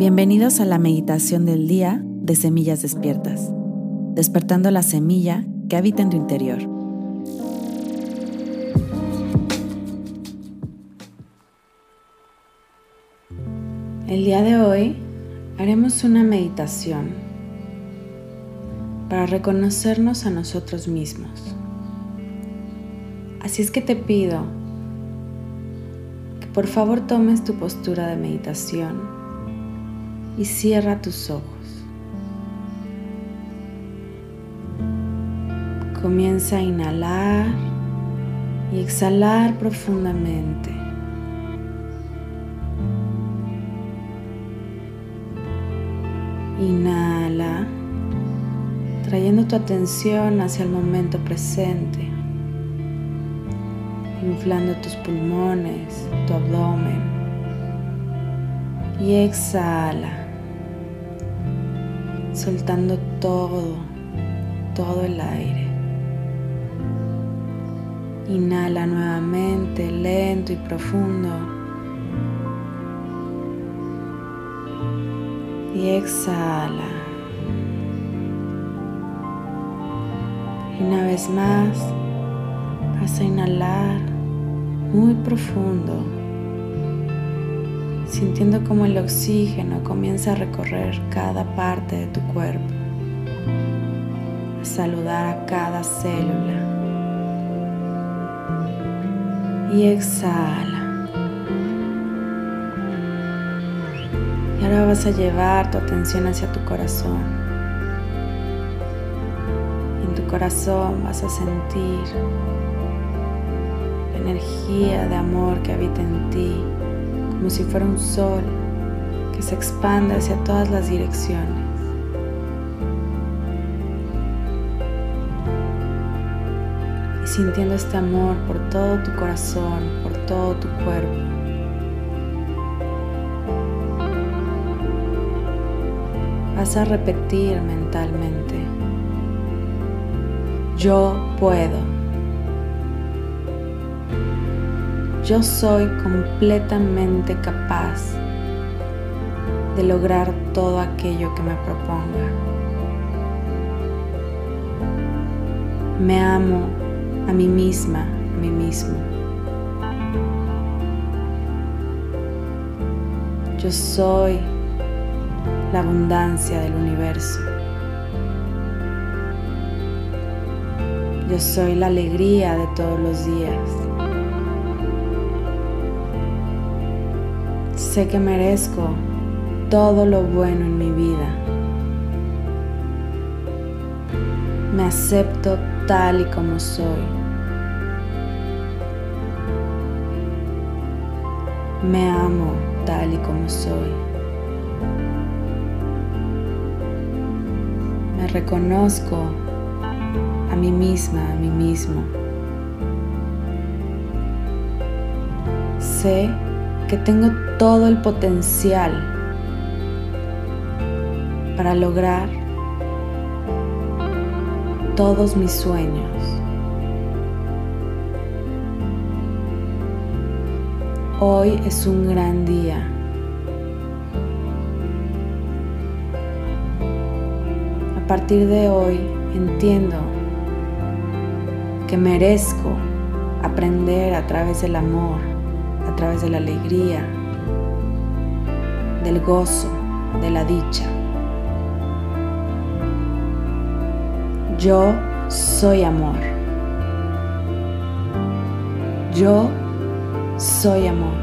Bienvenidos a la meditación del día de Semillas Despiertas, despertando la semilla que habita en tu interior. El día de hoy haremos una meditación para reconocernos a nosotros mismos. Así es que te pido que por favor tomes tu postura de meditación y cierra tus ojos. Comienza a inhalar y exhalar profundamente. Inhala, trayendo tu atención hacia el momento presente, inflando tus pulmones, tu abdomen. Y exhala soltando todo, todo el aire. Inhala nuevamente, lento y profundo. Y exhala. Y una vez más, vas a inhalar muy profundo sintiendo como el oxígeno comienza a recorrer cada parte de tu cuerpo, a saludar a cada célula. Y exhala. Y ahora vas a llevar tu atención hacia tu corazón. En tu corazón vas a sentir la energía de amor que habita en ti como si fuera un sol que se expande hacia todas las direcciones. Sintiendo este amor por todo tu corazón, por todo tu cuerpo. Vas a repetir mentalmente, yo puedo. yo soy completamente capaz de lograr todo aquello que me proponga. Me amo a mí misma, a mí mismo. Yo soy la abundancia del universo. Yo soy la alegría de todos los días. Sé que merezco todo lo bueno en mi vida. Me acepto tal y como soy. Me amo tal y como soy. Me reconozco a mí misma, a mí mismo. Sé que tengo todo el potencial para lograr todos mis sueños. Hoy es un gran día. A partir de hoy entiendo que merezco aprender a través del amor a través de la alegría, del gozo, de la dicha. Yo soy amor. Yo soy amor.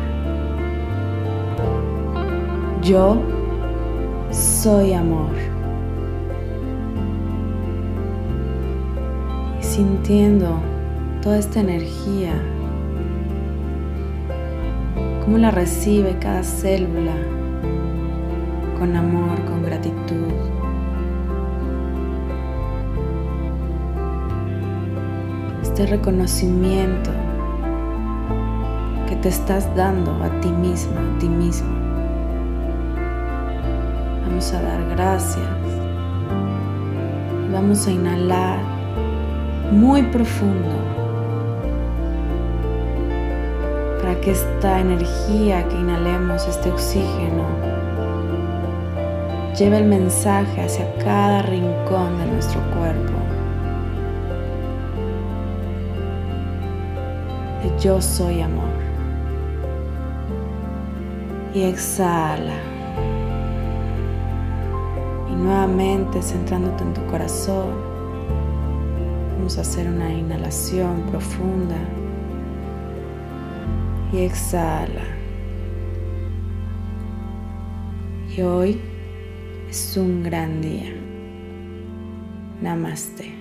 Yo soy amor. Y sintiendo toda esta energía cómo la recibe cada célula con amor, con gratitud. Este reconocimiento que te estás dando a ti misma, a ti mismo. Vamos a dar gracias. Vamos a inhalar muy profundo. para que esta energía que inhalemos, este oxígeno, lleve el mensaje hacia cada rincón de nuestro cuerpo. Yo soy amor. Y exhala. Y nuevamente centrándote en tu corazón, vamos a hacer una inhalación profunda. Y exhala. Y hoy es un gran día. Namaste.